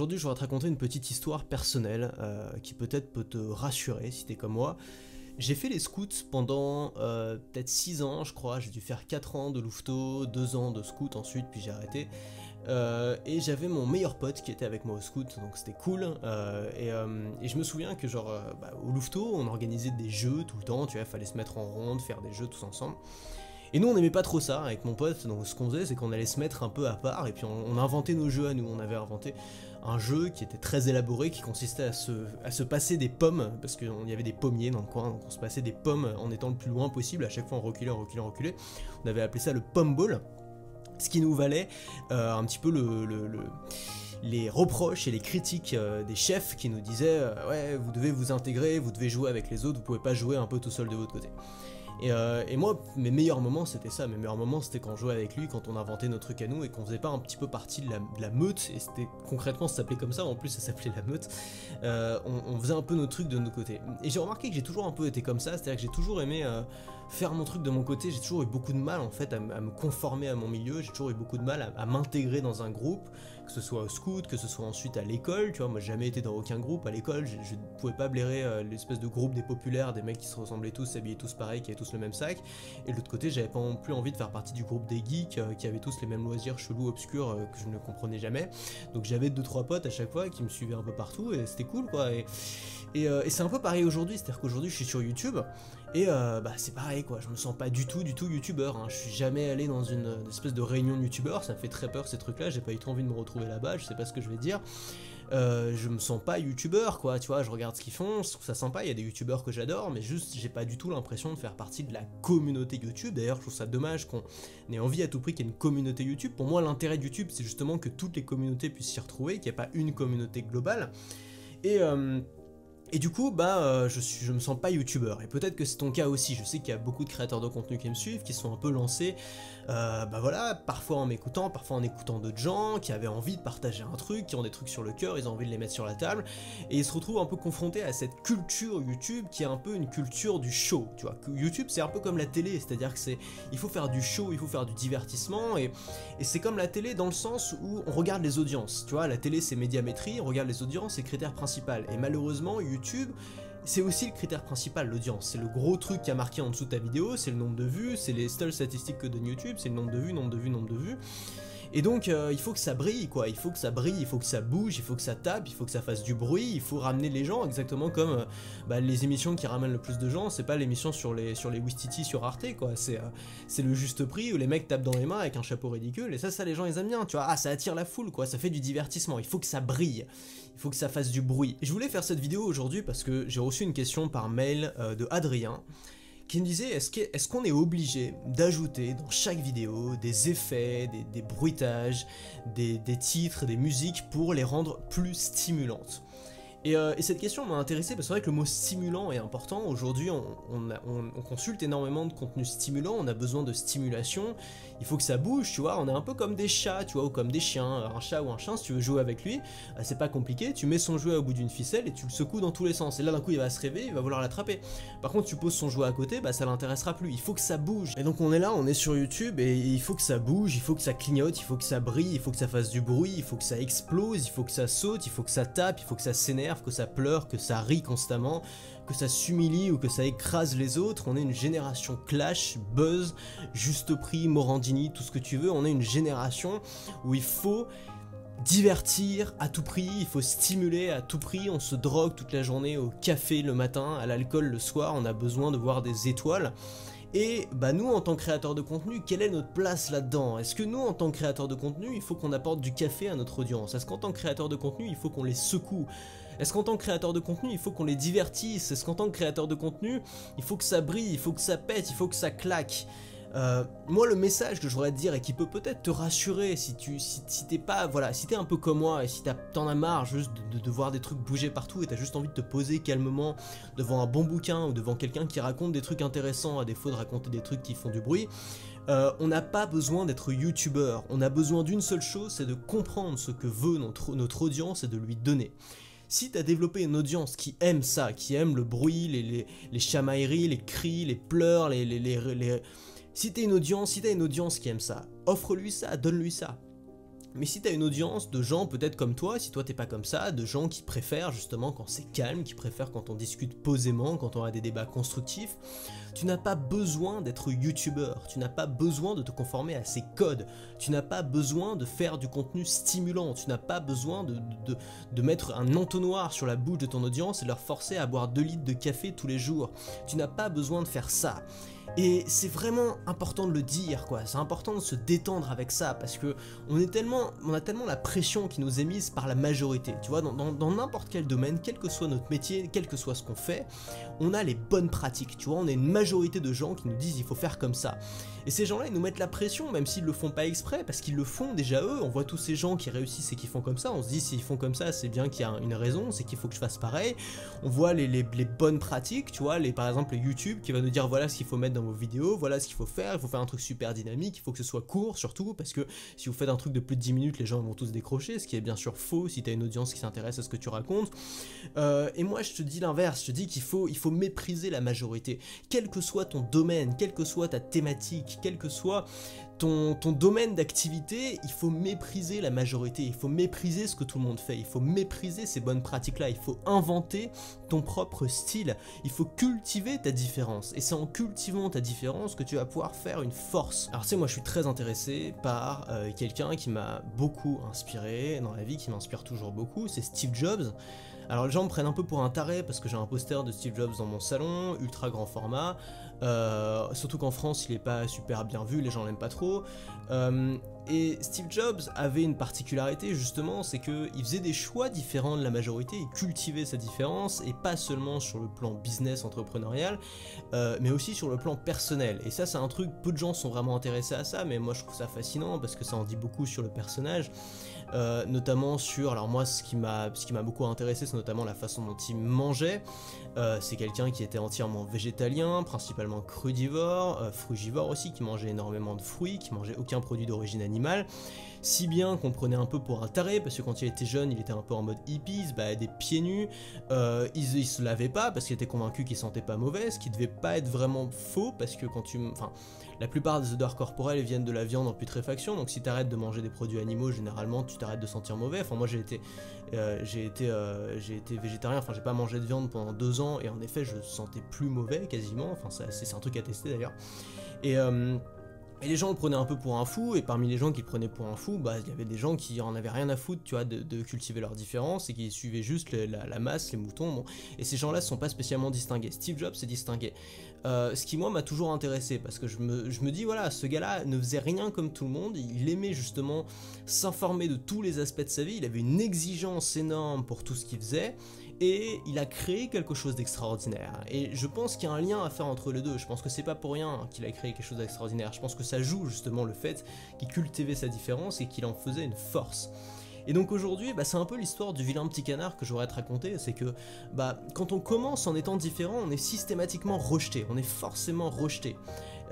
Aujourd'hui, je vais te raconter une petite histoire personnelle euh, qui peut-être peut te rassurer si t'es comme moi. J'ai fait les scouts pendant euh, peut-être 6 ans, je crois. J'ai dû faire 4 ans de louveteau, 2 ans de scout ensuite, puis j'ai arrêté. Euh, et j'avais mon meilleur pote qui était avec moi au scout, donc c'était cool. Et, je me souviens que genre bah, au louveteau, on organisait des jeux tout le temps, tu vois, fallait se mettre en ronde, faire des jeux tous ensemble. Et nous, on n'aimait pas trop ça avec mon pote. Donc, ce qu'on faisait, c'est qu'on allait se mettre un peu à part et puis on, inventait nos jeux à nous. On avait inventé un jeu qui était très élaboré, qui consistait à se, passer des pommes, parce qu'il y avait des pommiers dans le coin, donc on se passait des pommes en étant le plus loin possible. À chaque fois, on reculait, on reculait, on reculait. On avait appelé ça le pomme ball, ce qui nous valait euh, un petit peu le, les reproches et les critiques euh, des chefs qui nous disaient euh, ouais vous devez vous intégrer, vous devez jouer avec les autres, vous pouvez pas jouer un peu tout seul de votre côté. Euh, et, moi, mes meilleurs moments, c'était ça. Mes meilleurs moments, c'était quand je jouais avec lui, quand on inventait nos trucs à nous et qu'on faisait pas un petit peu partie de la, meute. Et c'était concrètement, ça s'appelait comme ça. En plus, ça s'appelait la meute. Euh, on, faisait un peu nos trucs de nos côtés. Et j'ai remarqué que j'ai toujours un peu été comme ça. C'est-à-dire que j'ai toujours aimé euh, faire mon truc de mon côté. J'ai toujours eu beaucoup de mal en fait à, me conformer à mon milieu. J'ai toujours eu beaucoup de mal à m'intégrer dans un groupe que ce soit au scout, que ce soit ensuite à l'école, tu vois, moi j'ai jamais été dans aucun groupe à l'école, je, ne pouvais pas blairer euh, l'espèce de groupe des populaires, des mecs qui se ressemblaient tous, s'habillaient tous pareil, qui avaient tous le même sac, et de l'autre côté j'avais pas non plus envie de faire partie du groupe des geeks euh, qui avaient tous les mêmes loisirs chelous, obscurs, euh, que je ne comprenais jamais, donc j'avais deux trois potes à chaque fois qui me suivaient un peu partout, et c'était cool quoi, et, c'est un peu pareil aujourd'hui, c'est-à-dire qu'aujourd'hui je suis sur YouTube, et euh, bah c'est pareil quoi, je me sens pas du tout du tout youtubeur, hein. je suis jamais allé dans une, espèce de réunion de youtubeurs, ça me fait très peur ces trucs là, j'ai pas eu trop envie de me retrouver là-bas, je sais pas ce que je vais dire. Euh, je me sens pas youtubeur quoi, tu vois, je regarde ce qu'ils font, je trouve ça sympa, il y a des youtubeurs que j'adore, mais juste j'ai pas du tout l'impression de faire partie de la communauté YouTube, d'ailleurs je trouve ça dommage qu'on ait envie à tout prix qu'il y ait une communauté YouTube, pour moi l'intérêt de YouTube c'est justement que toutes les communautés puissent s'y retrouver, qu'il n'y ait pas une communauté globale, et... Euh, et du coup, bah, euh, je, suis, je me sens pas youtubeur. Et peut-être que c'est ton cas aussi. Je sais qu'il y a beaucoup de créateurs de contenu qui me suivent, qui sont un peu lancés, euh, bah voilà, parfois en m'écoutant, parfois en écoutant d'autres gens, qui avaient envie de partager un truc, qui ont des trucs sur le cœur, ils ont envie de les mettre sur la table. Et ils se retrouvent un peu confrontés à cette culture YouTube qui est un peu une culture du show. Tu vois, YouTube c'est un peu comme la télé, c'est-à-dire que c'est, il faut faire du show, il faut faire du divertissement. Et, et c'est comme la télé dans le sens où on regarde les audiences. Tu vois, la télé c'est médiamétrie, on regarde les audiences, c'est critère principal. Et malheureusement, YouTube YouTube, c'est aussi le critère principal, l'audience. C'est le gros truc qui a marqué en dessous de ta vidéo, c'est le nombre de vues, c'est les seules statistiques que donne YouTube, c'est le nombre de vues, nombre de vues, nombre de vues. Et donc euh, il faut que ça brille quoi, il faut que ça brille, il faut que ça bouge, il faut que ça tape, il faut que ça fasse du bruit, il faut ramener les gens exactement comme euh, bah, les émissions qui ramènent le plus de gens, c'est pas l'émission sur les sur les Wistiti sur Arte quoi, c'est euh, c'est le juste prix où les mecs tapent dans les mains avec un chapeau ridicule et ça ça les gens ils aiment bien, tu vois, ah ça attire la foule quoi, ça fait du divertissement, il faut que ça brille, il faut que ça fasse du bruit. je voulais faire cette vidéo aujourd'hui parce que j'ai reçu une question par mail de Adrien qui me disait est-ce qu'on est, obligé d'ajouter dans chaque vidéo des effets, des, bruitages, des, des, titres, des musiques pour les rendre plus stimulantes euh, et, cette question m'a intéressé parce que c'est vrai que le mot stimulant est important. Aujourd'hui, on, consulte énormément de contenu stimulant, on a besoin de stimulation. Il faut que ça bouge, tu vois. On est un peu comme des chats, tu vois, ou comme des chiens. Un chat ou un chien, si tu veux jouer avec lui, euh, c'est pas compliqué. Tu mets son jouet au bout d'une ficelle et tu le secoues dans tous les sens. Et là, d'un coup, il va se réveiller, il va vouloir l'attraper. Par contre, tu poses son jouet à côté, bah ça l'intéressera plus. Il faut que ça bouge. Et donc, on est là, on est sur YouTube et il faut que ça bouge, il faut que ça clignote, il faut que ça brille, il faut que ça fasse du bruit, il faut que ça explose, il faut que ça saute, il faut que ça tape, il faut que ça s'énerve que ça pleure, que ça rit constamment, que ça s'humilie ou que ça écrase les autres. On est une génération clash, buzz, juste prix, Morandini, tout ce que tu veux. On est une génération où il faut divertir à tout prix, il faut stimuler à tout prix, on se drogue toute la journée au café le matin, à l'alcool le soir, on a besoin de voir des étoiles. Et bah nous en tant que créateurs de contenu, quelle est notre place là-dedans? Est-ce que nous en tant que créateurs de contenu, il faut qu'on apporte du café à notre audience? Est-ce qu'en tant que créateur de contenu, il faut qu'on les secoue? Est-ce qu'en tant que créateur de contenu, il faut qu'on les divertisse? Est-ce qu'en tant que créateur de contenu, il faut que ça brille, il faut que ça pète, il faut que ça claque? Euh, moi, le message que je voudrais te dire et qui peut peut-être te rassurer si tu si, t'es pas voilà si t'es un peu comme moi et si t'en as marre juste de, voir des trucs bouger partout et t'as juste envie de te poser calmement devant un bon bouquin ou devant quelqu'un qui raconte des trucs intéressants à défaut de raconter des trucs qui font du bruit, euh, on n'a pas besoin d'être youtubeur. On a besoin d'une seule chose, c'est de comprendre ce que veut notre, audience et de lui donner. Si tu développé une audience qui aime ça, qui aime le bruit, les, chamailleries, les cris, les pleurs, les, les si t'es une audience, si t'as une audience qui aime ça, offre-lui ça, donne-lui ça. Mais si t'as une audience de gens peut-être comme toi, si toi t'es pas comme ça, de gens qui préfèrent justement quand c'est calme, qui préfèrent quand on discute posément, quand on a des débats constructifs, tu n'as pas besoin d'être youtubeur, tu n'as pas besoin de te conformer à ces codes, tu n'as pas besoin de faire du contenu stimulant, tu n'as pas besoin de, de, mettre un entonnoir sur la bouche de ton audience et leur forcer à boire 2 litres de café tous les jours. Tu n'as pas besoin de faire ça. Et c'est vraiment important de le dire, quoi. C'est important de se détendre avec ça parce que on a tellement la pression qui nous est mise par la majorité. Tu vois, dans n'importe quel domaine, quel que soit notre métier, quel que soit ce qu'on fait, on a les bonnes pratiques. Tu vois, on a une majorité de gens qui nous disent il faut faire comme ça. Et ces gens-là, ils nous mettent la pression, même s'ils le font pas exprès, parce qu'ils le font déjà eux. On voit tous ces gens qui réussissent et qui font comme ça. On se dit s'ils font comme ça, c'est bien qu'il y a une raison, c'est qu'il faut que je fasse pareil. On voit les, les, bonnes pratiques, tu vois, les, par exemple YouTube qui va nous dire voilà ce qu'il faut mettre dans vos vidéos, voilà ce qu'il faut faire, il faut faire un truc super dynamique, il faut que ce soit court surtout, parce que si vous faites un truc de plus de 10 minutes, les gens vont tous décrocher, ce qui est bien sûr faux si tu as une audience qui s'intéresse à ce que tu racontes. Euh, et moi je te dis l'inverse, je te dis qu'il faut, il faut mépriser la majorité. Quel que soit ton domaine, quelle que soit ta thématique, quel que soit ton, domaine d'activité, il faut mépriser la majorité, il faut mépriser ce que tout le monde fait, il faut mépriser ces bonnes pratiques-là, il faut inventer ton propre style, il faut cultiver ta différence. Et c'est en cultivant ta différence que tu vas pouvoir faire une force. Alors tu moi je suis très intéressé par euh, quelqu'un qui m'a beaucoup inspiré dans la vie, qui m'inspire toujours beaucoup, c'est Steve Jobs. Alors les gens me prennent un peu pour un taré parce que j'ai un poster de Steve Jobs dans mon salon, ultra grand format. Euh, surtout qu'en France, il est pas super bien vu, les gens l'aiment pas trop. Euh, et Steve Jobs avait une particularité justement, c'est qu'il faisait des choix différents de la majorité, il cultivait sa différence, et pas seulement sur le plan business entrepreneurial, euh, mais aussi sur le plan personnel. Et ça c'est un truc, peu de gens sont vraiment intéressés à ça, mais moi je trouve ça fascinant parce que ça en dit beaucoup sur le personnage. Euh, notamment sur, alors moi ce qui m'a beaucoup intéressé c'est notamment la façon dont il mangeait, euh, c'est quelqu'un qui était entièrement végétalien, principalement crudivore, euh, frugivore aussi, qui mangeait énormément de fruits, qui mangeait aucun produit d'origine animale, si bien qu'on prenait un peu pour un taré, parce que quand il était jeune, il était un peu en mode hippie, bah, des pieds nus, il, il, se lavait pas parce qu'il était convaincu qu'il sentait pas mauvais, ce qui devait pas être vraiment faux, parce que quand tu... Enfin, la plupart des odeurs corporelles viennent de la viande en putréfaction, donc si tu arrêtes de manger des produits animaux, généralement tu t'arrêtes de sentir mauvais. Enfin moi j'ai été, euh, j'ai été, euh, j'ai été végétarien, enfin j'ai pas mangé de viande pendant deux ans et en effet je sentais plus mauvais quasiment. Enfin c'est un truc à tester d'ailleurs. Et euh, et les gens le prenaient un peu pour un fou, et parmi les gens qui le prenaient pour un fou, bah il y avait des gens qui en avaient rien à foutre, tu vois, de, cultiver leurs différences et qui suivaient juste la, masse, les moutons. Bon. Et ces gens-là ne sont pas spécialement distingués. Steve Jobs s'est distingué. Euh, ce qui moi m'a toujours intéressé parce que je me dis voilà ce gars-là ne faisait rien comme tout le monde, il aimait justement s'informer de tous les aspects de sa vie, il avait une exigence énorme pour tout ce qu'il faisait et il a créé quelque chose d'extraordinaire. Et je pense qu'il y a un lien à faire entre les deux. Je pense que c'est pas pour rien qu'il a créé quelque chose d'extraordinaire. Je pense que ça joue justement le fait qu'il cultivait sa différence et qu'il en faisait une force. Et donc aujourd'hui, bah, c'est un peu l'histoire du vilain petit canard que j'aurais à te raconter, c'est que bah, quand on commence en étant différent, on est systématiquement rejeté, on est forcément rejeté.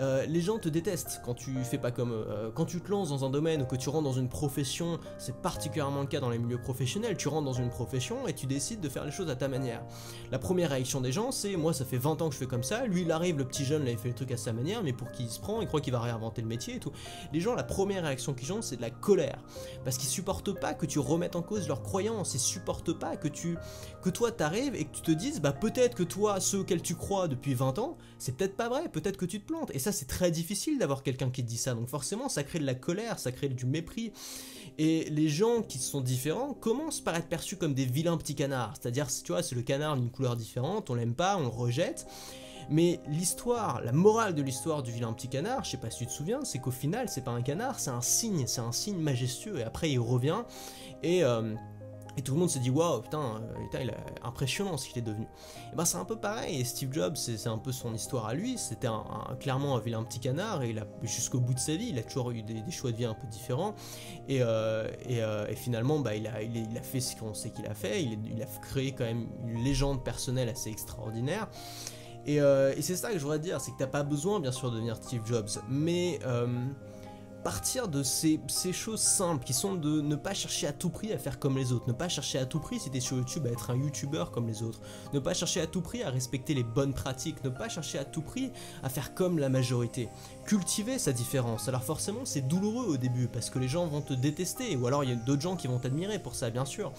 Euh, les gens te détestent quand tu fais pas comme eux. Quand tu te lances dans un domaine ou que tu rentres dans une profession, c'est particulièrement le cas dans les milieux professionnels, tu rentres dans une profession et tu décides de faire les choses à ta manière. La première réaction des gens, c'est moi ça fait 20 ans que je fais comme ça, lui il arrive, le petit jeune, là il fait le truc à sa manière, mais pour qui il se prend, il croit qu'il va réinventer le métier et tout. Les gens, la première réaction qu'ils ont, c'est de la colère. Parce qu'ils supportent pas que tu remettes en cause leurs croyances, ils supportent pas que tu que toi t'arrives et que tu te dises bah peut-être que toi, ceux auxquels tu crois depuis 20 ans, c'est peut-être pas vrai, peut-être que tu te plantes. Et ça c'est très difficile d'avoir quelqu'un qui dit ça, donc forcément ça crée de la colère, ça crée du mépris. Et les gens qui sont différents commencent par être perçus comme des vilains petits canards, c'est-à-dire, tu vois, c'est le canard d'une couleur différente, on l'aime pas, on le rejette. Mais l'histoire, la morale de l'histoire du vilain petit canard, je sais pas si tu te souviens, c'est qu'au final, c'est pas un canard, c'est un signe, c'est un signe majestueux. Et après, il revient et euh, et tout le monde se dit waouh putain, euh, putain, il est impressionnant ce qu'il est devenu. Et ben c'est un peu pareil. Et Steve Jobs, c'est un peu son histoire à lui. C'était clairement un vilain petit canard et jusqu'au bout de sa vie, il a toujours eu des, choix de vie un peu différents. Et, euh, euh, et, finalement, bah, il, a, il, a fait ce qu'on sait qu'il a fait. Il, il, a créé quand même une légende personnelle assez extraordinaire. Et, et c'est ça que je voudrais dire, c'est que t'as pas besoin bien sûr de devenir Steve Jobs, mais partir de ces, choses simples qui sont de ne pas chercher à tout prix à faire comme les autres, ne pas chercher à tout prix si t'es sur YouTube à être un YouTuber comme les autres, ne pas chercher à tout prix à respecter les bonnes pratiques, ne pas chercher à tout prix à faire comme la majorité. Cultiver sa différence. Alors forcément c'est douloureux au début parce que les gens vont te détester ou alors il y a d'autres gens qui vont t'admirer pour ça bien sûr,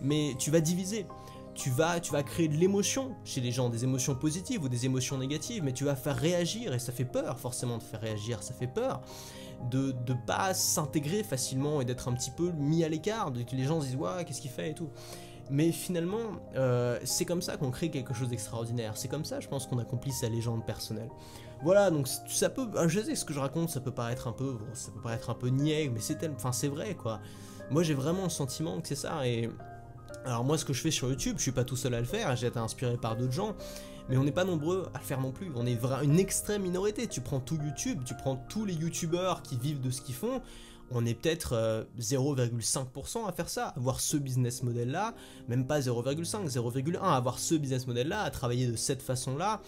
mais tu vas diviser tu vas, tu vas créer de l'émotion chez les gens, des émotions positives ou des émotions négatives, mais tu vas faire réagir, et ça fait peur forcément de faire réagir, ça fait peur de ne pas s'intégrer facilement et d'être un petit peu mis à l'écart, que les gens se disent ouais qu'est-ce qu'il fait et tout. Mais finalement, euh, c'est comme ça qu'on crée quelque chose d'extraordinaire. C'est comme ça, je pense, qu'on accomplit sa légende personnelle. Voilà, donc ça peut, je sais ce que je raconte, ça peut paraître un peu, ça peut paraître un peu niais, mais c'est c'est vrai quoi. Moi j'ai vraiment le sentiment que c'est ça et alors moi ce que je fais sur YouTube, je suis pas tout seul à le faire, j'ai été inspiré par d'autres gens, mais on n'est pas nombreux à le faire non plus. On est une extrême minorité. Tu prends tout YouTube, tu prends tous les YouTubeurs qui vivent de ce qu'ils font, on est peut-être 0,5% euh, à faire ça, avoir ce business model là, même pas 0,5, 0,1, avoir ce business model là, à travailler de cette façon là,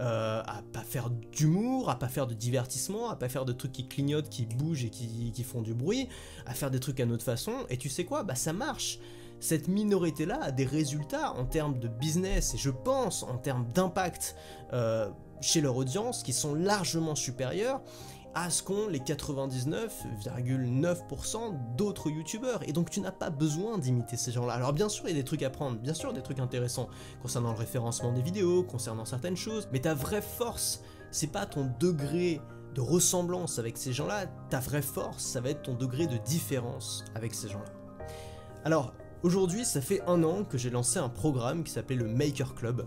euh, à pas faire d'humour, à pas faire de divertissement, à pas faire de trucs qui clignotent, qui bougent et qui, qui font du bruit, à faire des trucs à notre façon, et tu sais quoi, bah ça marche cette minorité-là a des résultats en termes de business et je pense en termes d'impact euh, chez leur audience qui sont largement supérieurs à ce qu'ont les 99,9% d'autres youtubeurs. Et donc tu n'as pas besoin d'imiter ces gens-là. Alors bien sûr, il y a des trucs à prendre, bien sûr, des trucs intéressants concernant le référencement des vidéos, concernant certaines choses, mais ta vraie force, c'est pas ton degré de ressemblance avec ces gens-là, ta vraie force, ça va être ton degré de différence avec ces gens-là. Alors, Aujourd'hui, ça fait un an que j'ai lancé un programme qui s'appelait le Maker Club.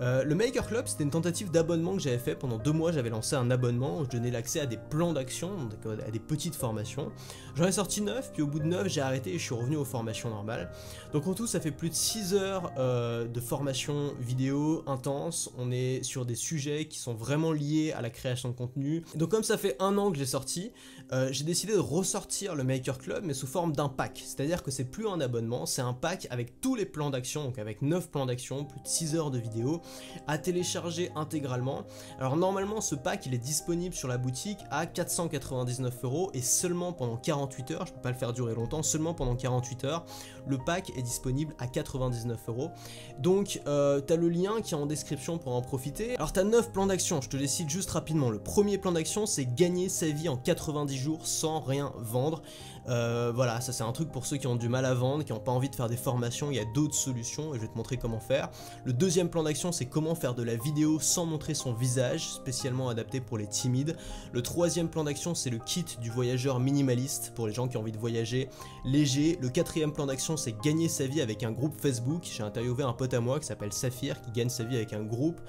Euh, le Maker Club, c'était une tentative d'abonnement que j'avais fait. Pendant deux mois, j'avais lancé un abonnement où je donnais l'accès à des plans d'action, à des petites formations. J'en ai sorti neuf, puis au bout de neuf, j'ai arrêté et je suis revenu aux formations normales. Donc en tout, ça fait plus de 6 heures euh, de formation vidéo intense. On est sur des sujets qui sont vraiment liés à la création de contenu. Donc comme ça fait un an que j'ai sorti, euh, j'ai décidé de ressortir le Maker Club, mais sous forme d'un pack. C'est-à-dire que c'est plus un abonnement, c'est un pack avec tous les plans d'action, donc avec 9 plans d'action, plus de 6 heures de vidéo, à télécharger intégralement. Alors normalement, ce pack, il est disponible sur la boutique à 499 euros et seulement pendant 48 heures, je peux pas le faire durer longtemps, seulement pendant 48 heures, le pack est disponible à 99 euros. Donc, euh, tu as le lien qui est en description pour en profiter. Alors, tu as 9 plans d'action, je te les cite juste rapidement. Le premier plan d'action, c'est gagner sa vie en 90 jours sans rien vendre. Euh, voilà, ça c'est un truc pour ceux qui ont du mal à vendre, qui n'ont pas envie de faire des formations, il y a d'autres solutions et je vais te montrer comment faire. Le deuxième plan d'action c'est comment faire de la vidéo sans montrer son visage, spécialement adapté pour les timides. Le troisième plan d'action c'est le kit du voyageur minimaliste pour les gens qui ont envie de voyager léger. Le quatrième plan d'action c'est gagner sa vie avec un groupe Facebook. J'ai interviewé un pote à moi qui s'appelle Saphir qui gagne sa vie avec un groupe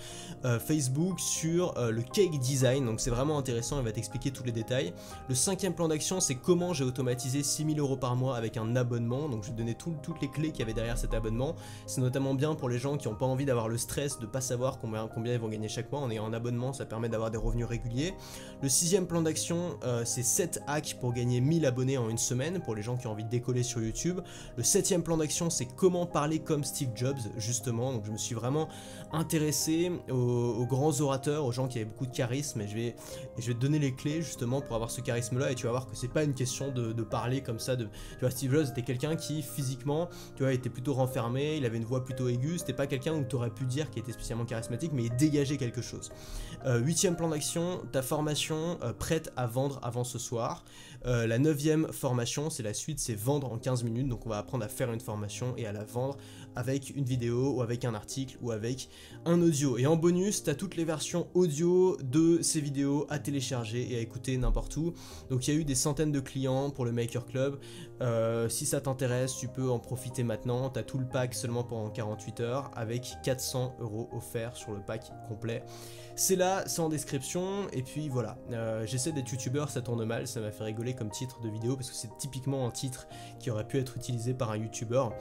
euh, Facebook sur euh, le cake design, donc c'est vraiment intéressant, il va t'expliquer tous les détails. Le cinquième plan d'action c'est comment j'ai automatisé 6000 euros par mois avec un abonnement. Donc je vais donner toutes les clés qu'il y avait derrière cet abonnement. C'est notamment bien pour les gens qui n'ont pas envie d'avoir le stress de pas savoir combien, combien ils vont gagner chaque mois. En ayant un abonnement, ça permet d'avoir des revenus réguliers. Le sixième plan d'action, euh, c'est 7 hacks pour gagner 1000 abonnés en une semaine pour les gens qui ont envie de décoller sur YouTube. Le septième plan d'action, c'est comment parler comme Steve Jobs, justement. Donc je me suis vraiment intéressé aux, grands orateurs, aux gens qui avaient beaucoup de charisme. Et je vais, je vais te donner les clés justement pour avoir ce charisme-là. Et tu vas voir que c'est pas une question de, parler comme ça de. Tu vois, Steve Jobs était quelqu'un qui physiquement, tu vois, était plutôt renfermé, il avait une voix plutôt aiguë, c'était pas quelqu'un où tu aurais pu dire qu'il était spécialement charismatique, mais il dégageait quelque chose. Euh, huitième plan d'action, ta formation euh, prête à vendre avant ce soir. Euh, la neuvième formation, c'est la suite, c'est vendre en 15 minutes. Donc on va apprendre à faire une formation et à la vendre avec une vidéo ou avec un article ou avec un audio. Et en bonus, tu as toutes les versions audio de ces vidéos à télécharger et à écouter n'importe où. Donc il y a eu des centaines de clients pour le Maker Club. Euh, si ça t'intéresse, tu peux en profiter maintenant. Tu as tout le pack seulement pendant 48 heures avec 400 euros offerts sur le pack complet. C'est là, c'est en description. Et puis voilà, euh, j'essaie d'être youtubeur, ça tourne mal, ça m'a fait rigoler comme titre de vidéo parce que c'est typiquement un titre qui aurait pu être utilisé par youtubeur.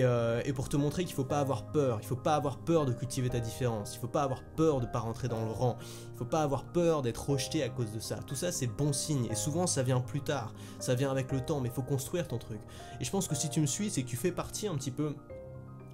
Euh, et, pour te montrer qu'il faut pas avoir peur, il faut pas avoir peur de cultiver ta différence, il faut pas avoir peur de pas rentrer dans le rang, il faut pas avoir peur d'être rejeté à cause de ça. Tout ça c'est bon signe et souvent ça vient plus tard, ça vient avec le temps, mais il faut construire ton truc. Et je pense que si tu me suis, c'est que tu fais partie un petit peu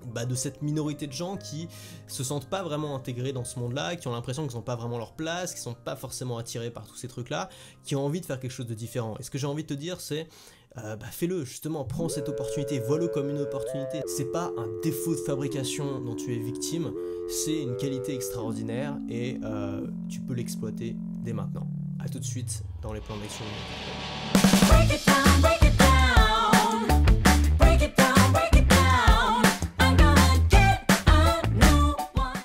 bah, de cette minorité de gens qui se sentent pas vraiment intégrés dans ce monde-là, qui ont l'impression qu'ils n'ont pas vraiment leur place, qui sont pas forcément attirés par tous ces trucs-là, qui ont envie de faire quelque chose de différent. Et ce que j'ai envie de te dire, c'est euh, bah, fais-le, justement, prends cette opportunité, vois-le comme une opportunité. C'est pas un défaut de fabrication dont tu es victime, c'est une qualité extraordinaire et euh, tu peux l'exploiter dès maintenant. A tout de suite dans les plans d'action.